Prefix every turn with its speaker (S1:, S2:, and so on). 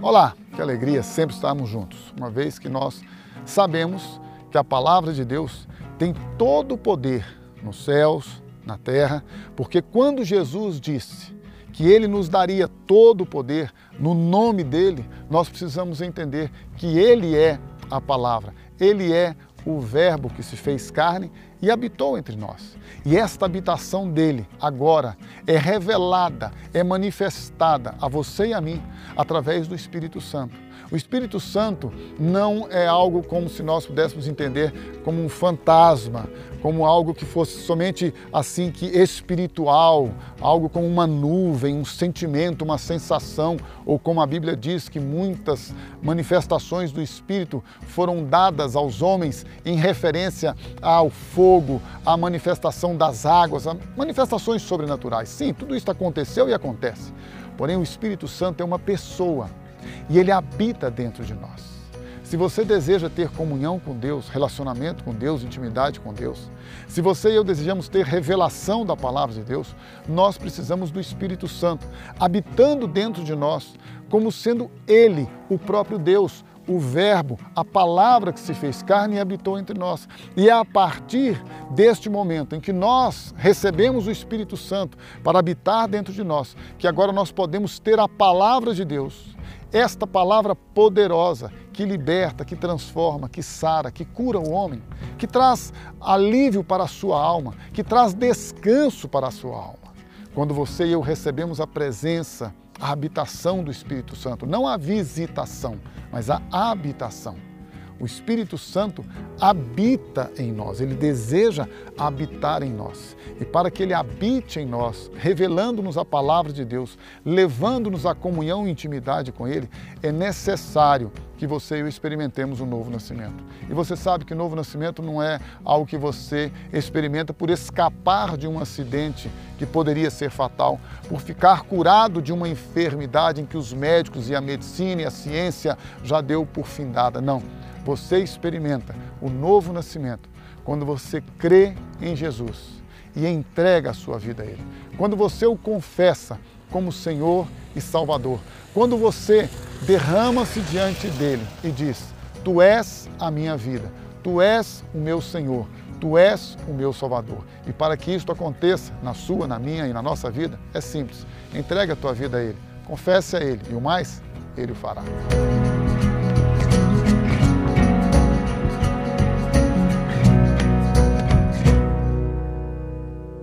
S1: Olá, que alegria sempre estarmos juntos, uma vez que nós sabemos que a palavra de Deus tem todo o poder nos céus, na terra, porque quando Jesus disse que ele nos daria todo o poder no nome dele, nós precisamos entender que ele é a palavra, ele é o Verbo que se fez carne e habitou entre nós. E esta habitação dele agora é revelada, é manifestada a você e a mim através do Espírito Santo. O Espírito Santo não é algo como se nós pudéssemos entender como um fantasma, como algo que fosse somente assim que espiritual, algo como uma nuvem, um sentimento, uma sensação, ou como a Bíblia diz que muitas manifestações do Espírito foram dadas aos homens em referência ao fogo, à manifestação das águas, a manifestações sobrenaturais. Sim, tudo isso aconteceu e acontece. Porém, o Espírito Santo é uma pessoa e ele habita dentro de nós. Se você deseja ter comunhão com Deus, relacionamento com Deus, intimidade com Deus, se você e eu desejamos ter revelação da palavra de Deus, nós precisamos do Espírito Santo habitando dentro de nós, como sendo Ele, o próprio Deus, o Verbo, a palavra que se fez carne e habitou entre nós. E é a partir deste momento em que nós recebemos o Espírito Santo para habitar dentro de nós, que agora nós podemos ter a palavra de Deus esta palavra poderosa que liberta, que transforma, que sara, que cura o homem, que traz alívio para a sua alma, que traz descanso para a sua alma. Quando você e eu recebemos a presença, a habitação do Espírito Santo, não a visitação, mas a habitação o Espírito Santo habita em nós, ele deseja habitar em nós. E para que ele habite em nós, revelando-nos a palavra de Deus, levando-nos à comunhão e intimidade com ele, é necessário que você e eu experimentemos o um novo nascimento. E você sabe que o novo nascimento não é algo que você experimenta por escapar de um acidente que poderia ser fatal, por ficar curado de uma enfermidade em que os médicos e a medicina e a ciência já deu por findada. Não você experimenta o novo nascimento quando você crê em Jesus e entrega a sua vida a Ele. Quando você o confessa como Senhor e Salvador. Quando você derrama-se diante dele e diz: Tu és a minha vida, Tu és o meu Senhor, Tu és o meu Salvador. E para que isto aconteça na sua, na minha e na nossa vida, é simples. Entrega a tua vida a Ele, confesse a Ele e o mais, Ele o fará.